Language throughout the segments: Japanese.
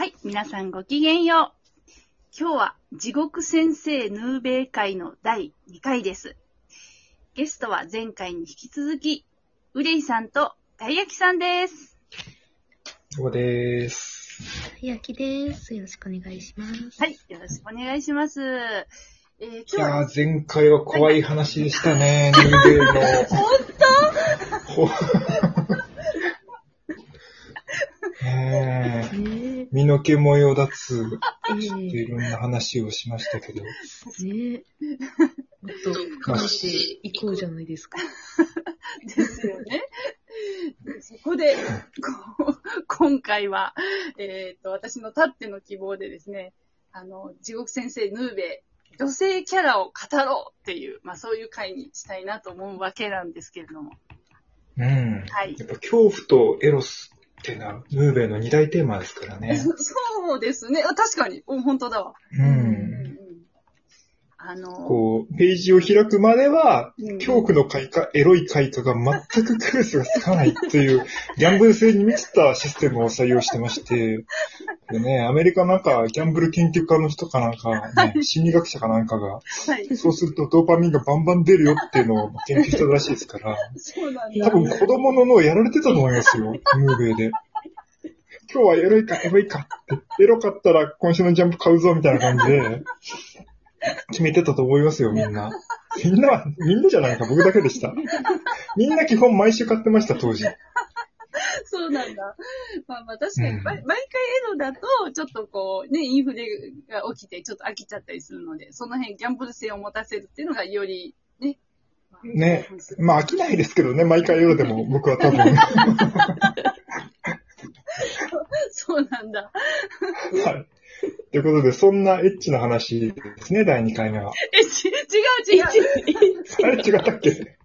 はい、皆さんごきげんよう。今日は地獄先生ヌーベイ会の第2回です。ゲストは前回に引き続き、ウレイさんとたいやきさんです。ここでーす。たい焼きです。よろしくお願いします。はい、よろしくお願いします。えー、い今日はやー、前回は怖い話でしたね、ヌーベイの。本ほねえ、ね身の毛もよだつ、え、えいろんな話をしましたけど。え、ねえ。もっと深めていこうじゃないですか。ですよね。そこで、こう今回は、えっ、と、私のたっての希望でですね、あの、地獄先生ヌーベイ、女性キャラを語ろうっていう、まあそういう回にしたいなと思うわけなんですけれども。うん。はい。やっぱ恐怖とエロスってのは、ヌーベイの二大テーマですからね。そ そうですね。あ確かに。うん、本当だわ。う。うんんあの、こう、ページを開くまでは、うん恐怖の開花、エロい開花が全く区別がつかないっていう、ギャンブル性に満ちたシステムを採用してまして、でね、アメリカなんか、ギャンブル研究家の人かなんか、ね、心理学者かなんかが、はい。そうするとドーパミンがバンバン出るよっていうのを研究したらしいですから、そうなんだ。多分子供の脳やられてたと思いますよ、ムーベイで。今日はエロいか、エロいかって、エロかったら今週のジャンプ買うぞみたいな感じで、決めてたと思いますよ、みんな。みんなは、みんなじゃないか、僕だけでした。みんな基本毎週買ってました、当時。そうなんだ。まあまあ確かに、うん毎毎回エロだと、ちょっとこう、ね、インフレが起きて、ちょっと飽きちゃったりするので、その辺ギャンブル性を持たせるっていうのがより、ね。まあね。まあ飽きないですけどね、毎回エロでも 僕は多分。そうなんだ。はい。ということで、そんなエッチな話ですね、第2回目は。え、ち、違う違う。あれ違ったっけ？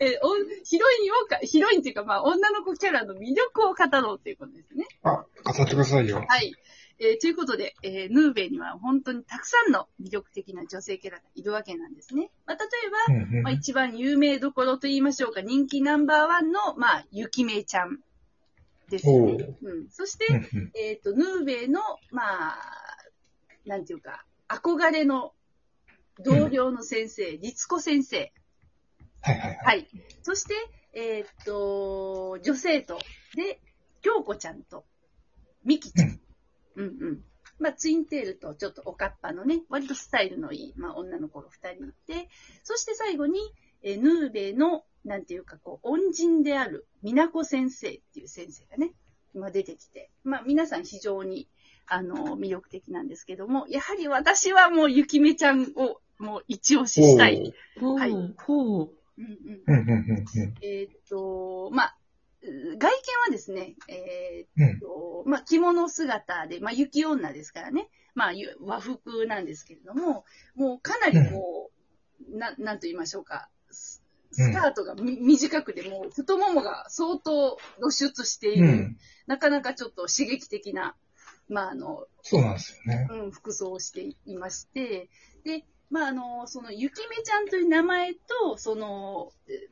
え、おヒロインをか、ヒロインっていうかまあ女の子キャラの魅力を語ろうっていうことですね。あ、語ってくださいよ。はい。えーということで、えーヌーベイには本当にたくさんの魅力的な女性キャラがいるわけなんですね。まあ、例えば、うんうんまあ、一番有名どころと言いましょうか、人気ナンバーワンの、まあ、ゆきめちゃんですよね。おううん。そして、うんうんえっ、と、ヌーベイの、まあ、なんていうか、憧れの同僚の先生、律子先生。はいはいはい。はい。そして、えっ、と、女生徒で、京子ちゃんと、ミキちゃん。うんうん。まあ、ツインテールとちょっとおかっぱのね、割とスタイルのいい、まあ、女の子が二人いて、そして最後に、えーヌーベイの、なんていうか、こう、恩人である、みなこ先生っていう先生がね、今出てきて、まあ、皆さん非常に、あの、魅力的なんですけども、やはり私はもう、ゆきめちゃんを、もう一押ししたい。はいほう。うんうんおう。うんうんうんうん。えーっと、まあ、う外見はですね、えうんーっと、まあ、着物姿で、まあ、雪女ですからね、まあ、ゆ和服なんですけれども、もうかなりこう、ななんと言いましょうか、ススカートがみ、短くて、もう太ももが相当露出していうる、ん。なかなかちょっと刺激的な、まあ、あの、そうなんですよね。うん、服装をしていまして、で、まあ、あの、その、ゆきめちゃんという名前と、その、え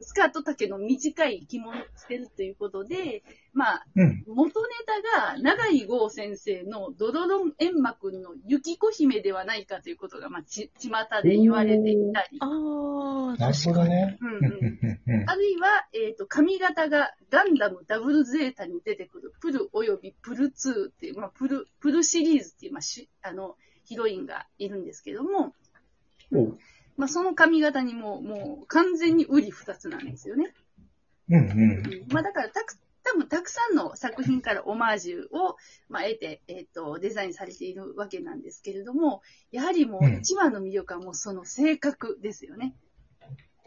スカート丈の短い着物を着てるということで、まあ、うん。元ネタが、長井豪先生のドロロンエンマくんの雪子姫ではないかということが、まあ、ち、巷で言われていたり、ああ、なるほどね。うんうん。あるいは、えっ、と、髪型がガンダムダブルゼータに出てくるプルおよびプル2っていう、まあ、プル、プルシリーズっていう、まあ、しあの、ヒロインがいるんですけども、おうまあ、その髪型にも、もう完全に売り二つなんですよね。うんうん。うんまあ、だからたく、多分たくさんの作品からオマージュを、まあ、得て、えっ、と、デザインされているわけなんですけれども、やはりもううん一番の魅力はもうその性格ですよね。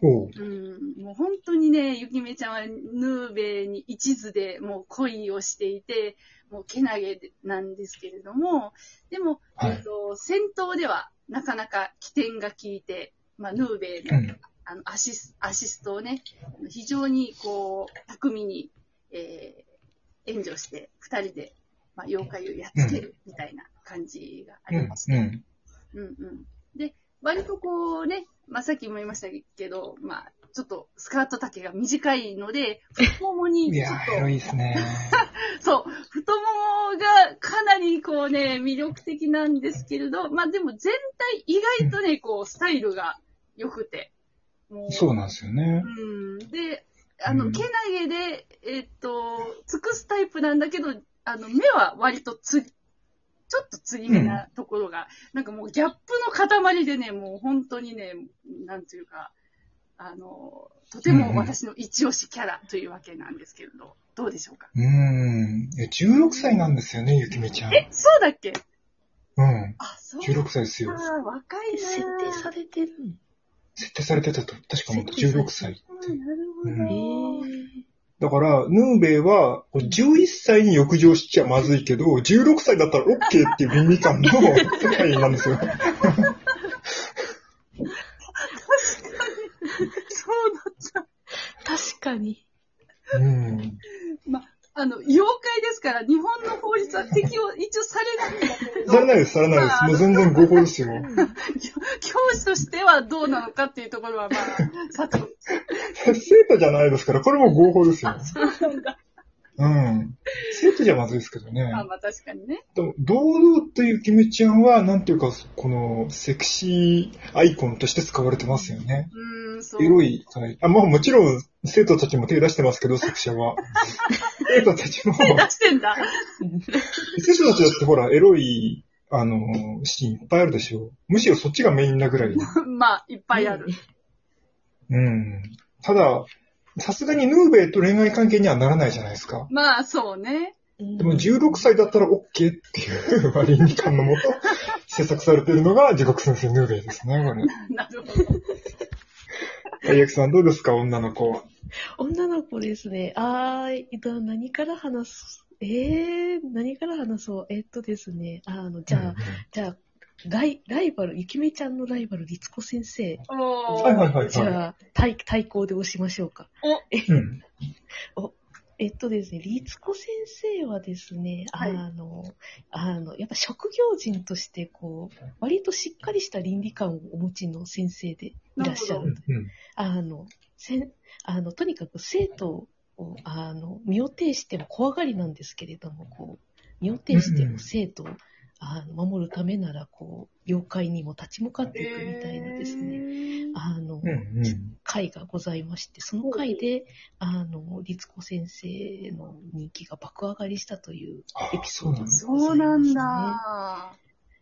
おううん、もう本当にね、ゆきめちゃんはヌーベに一途でもう恋をしていて、もうけなげなんですけれども、でも、はいえっと、戦闘ではなかなか起点が効いて、まあ、ヌーベの,、うん。あのアシスアシストをね、非常にこう、巧みに、えー援助して、二人で、まあ、妖怪をやっつけるみたいな感じがあうんりますね。うんうん。で、割とこうね、まあ、さっきも言いましたけど、まあ、ちょっとスカート丈が短いので、太ももうん。いやにちょっー、エロいですね。と、そう、太ももこうね、魅力的なんですけれど、まあでも全体意外とね、こう、スタイルが良くて。そうなんですよね。うん。で、あの、うんけなげで、えっと、尽くすタイプなんだけど、あの、目は割とつ、ちょっとつり目なところが、なんかもうギャップの塊でね、もう本当にね、なんていうか、あの、とても私の一押しキャラというわけなんですけれど、どうでしょうか？うーん。え16歳なんですよね、ゆきみちゃん。え、そうだっけ？うん。あ、そう。16歳ですよあ。ー若いな設定されてるの？設定されてたと、確かもっと16歳って。うんなるほど。うんえだから、ヌーベイは、11歳に浴場しちゃまずいけど、16歳だったら OK っていう倫理観の 世界なんですよ。そうだった。確かに。うん。あの、妖怪ですから、日本の法律は適用、一応されないんだけれど、されないです、されないです。もう全然合法ですよ。教師としてはどうなのかっていうところは、まあ、さて、生徒じゃないですから、これも合法ですよ。そうなんだ。うん。生徒じゃまずいですけどね。まあまあ確かにね。でも堂々とゆきみちゃんは、なんていうか、この、セクシーアイコンとして使われてますよね。うーん、そう。エロい。はい。あ、まあもちろん、生徒たちも手出してますけど、セクシャは。生徒たちも、手出してんだ。生徒たちだってほら、エロい、あの、シーンいっぱいあるでしょ。むしろそっちがメインなぐらい。まあ、いっぱいある。うん。ただ、さすがにヌーベイと恋愛関係にはならないじゃないですか。まあ、そうね。でも16歳だったら OK っていう、まあ倫理観のもと、制作されているのが地獄先生ヌーベイですね、これ。なるほど。あやきさんどうですか、女の子は？女の子ですね。あー、えっと、何から話す、えー、何から話そう？えっとですね、あの、じゃあ、じゃあ、ライ、ライバル、ゆきめちゃんのライバル、律子先生。おー。はいはいはいじゃあ、対、対抗で押しましょうか。うん。うん。えっとですね、律子先生はですね、はいあの、あの、やっぱ職業人として、こう、割としっかりした倫理観をお持ちの先生でいらっしゃなるうん。うん。あの、せん、あの、とにかく生徒を、あの、身を挺しても怖がりなんですけれども、こう、身を挺しても生徒を、あの、守るためなら、こう、妖怪にも立ち向かっていくみたいなですね、ね。あの、うん。うん。会がございまして、その会で、あの、律子先生の人気が爆上がりしたというあエピソードがございます、ね。そうなんだ。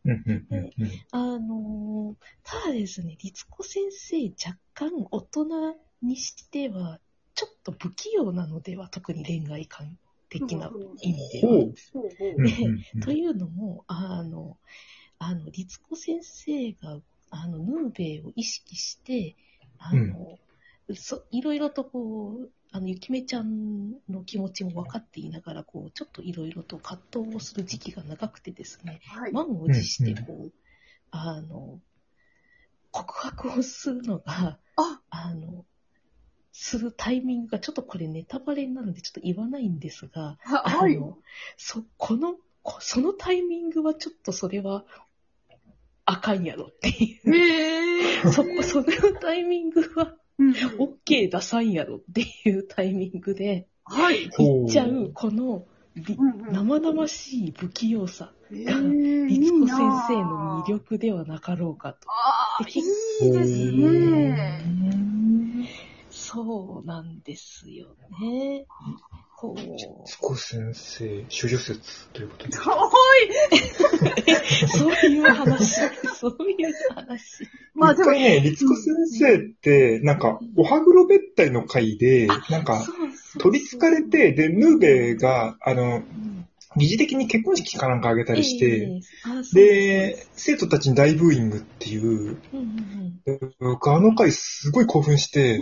うん。うん。うん。あの、ただですね、律子先生、若干大人にしては、ちょっと不器用なのでは、特に恋愛観的な意味で。というのも、あの、あの、律子先生が、あの、ヌーベイを意識して、あの、そいろいろとこう、あの、ゆきめちゃんの気持ちも分かっていながら、こう、ちょっといろいろと葛藤をする時期が長くてですね、はい。満を持して、こう、あの、告白をするのが、あ。あの、するタイミングが、ちょっとこれネタバレになるんでちょっと言わないんですが、ははい。あの、そ、この、こそのタイミングはちょっとそれは、あかんやろっていう。へー。そこ、そのタイミングは、うん。OK 出さんやろっていうタイミングで、はい。言っちゃう、この、生々しい不器用さ、へー律子先生の魅力ではなかろうかと。ああ、いいですね。そうなんですよね。こう、少し先生、処女説ということで。おい！そういう話、そういう話。まあでも、ね、律子先生って、なんか、おはぐろべったいの回で、なんか、取り憑かれて、で、ヌーベが、あの、うん疑似的に結婚式かなんかあげたりして、で、生徒たちに大ブーイングっていう、うんうん僕あの回すごい興奮して、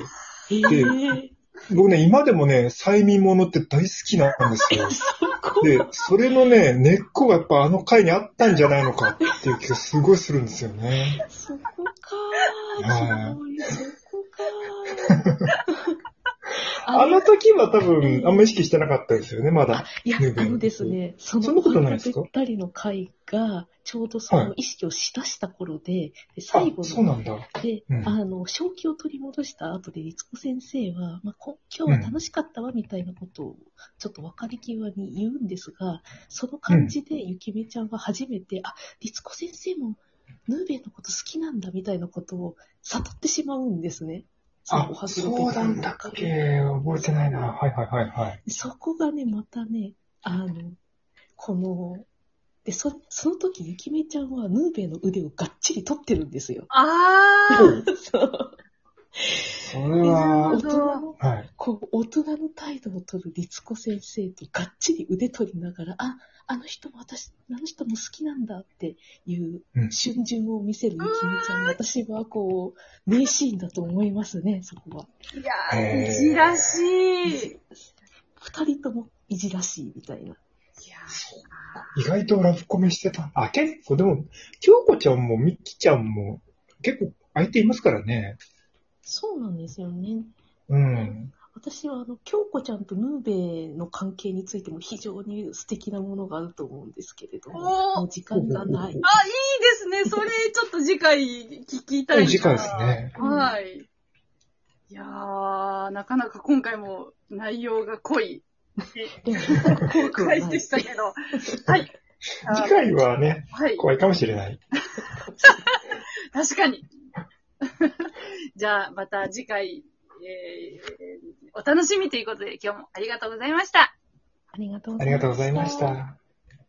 ええ僕ね、今でもね、催眠物って大好きなんですよ。で、それのね、根っこがやっぱあの回にあったんじゃないのかっていう気がすごいするんですよね。そこかはいそこか あの時は多分あんま意識してなかったですよね、まだ。いや、ヌーベイあのですね、そのそんなことないですか？お花べったりの回が、ちょうどそはいの意識をしだした頃で、であ最後、そうなんだ。で、うんあの、正気を取り戻した後で、律子先生は、まあ、こ今日は楽しかったわ、みたいなことを、ちょっと別れ際に言うんですが、その感じで、ゆきめちゃんは初めて、あ、律子先生も、ヌーベイのこと好きなんだ、みたいなことを悟ってしまうんですね。そのあお、はずそろうなんだっけ覚えてないな。はいはいはいはい。そこがね、またね、あの、この、で、そその時、ゆきめちゃんはヌーベイの腕をがっちり取ってるんですよ。あ そう。それは大、人の、はい。こう、大人の態度を取る律子先生とがっちり腕取りながら、あ、あの人も私、あの人も好きなんだっていううん瞬順を見せるゆきめちゃん、私はこう、名シーンだと思いますね、そこは。ーいやへーー、いじらしい。二人ともいじらしいみたいな。意外とラブコメしてた。あ、結構、でも、京子ちゃんもミッキーちゃんも結構相手いますからね。そうなんですよね。うん。私はあの、京子ちゃんとヌーベイの関係についても非常に素敵なものがあると思うんですけれども、もう時間がない。あ、いいですね。それ、ちょっと次回聞きたいな。次回ですね。はい。いやー、なかなか今回も内容が濃い怖い回でしたけど。はい。次回はね、はい。怖いかもしれない。確かに。じゃあ、また次回、えー、お楽しみということで、今日もありがとうございました。あり。がとうございました。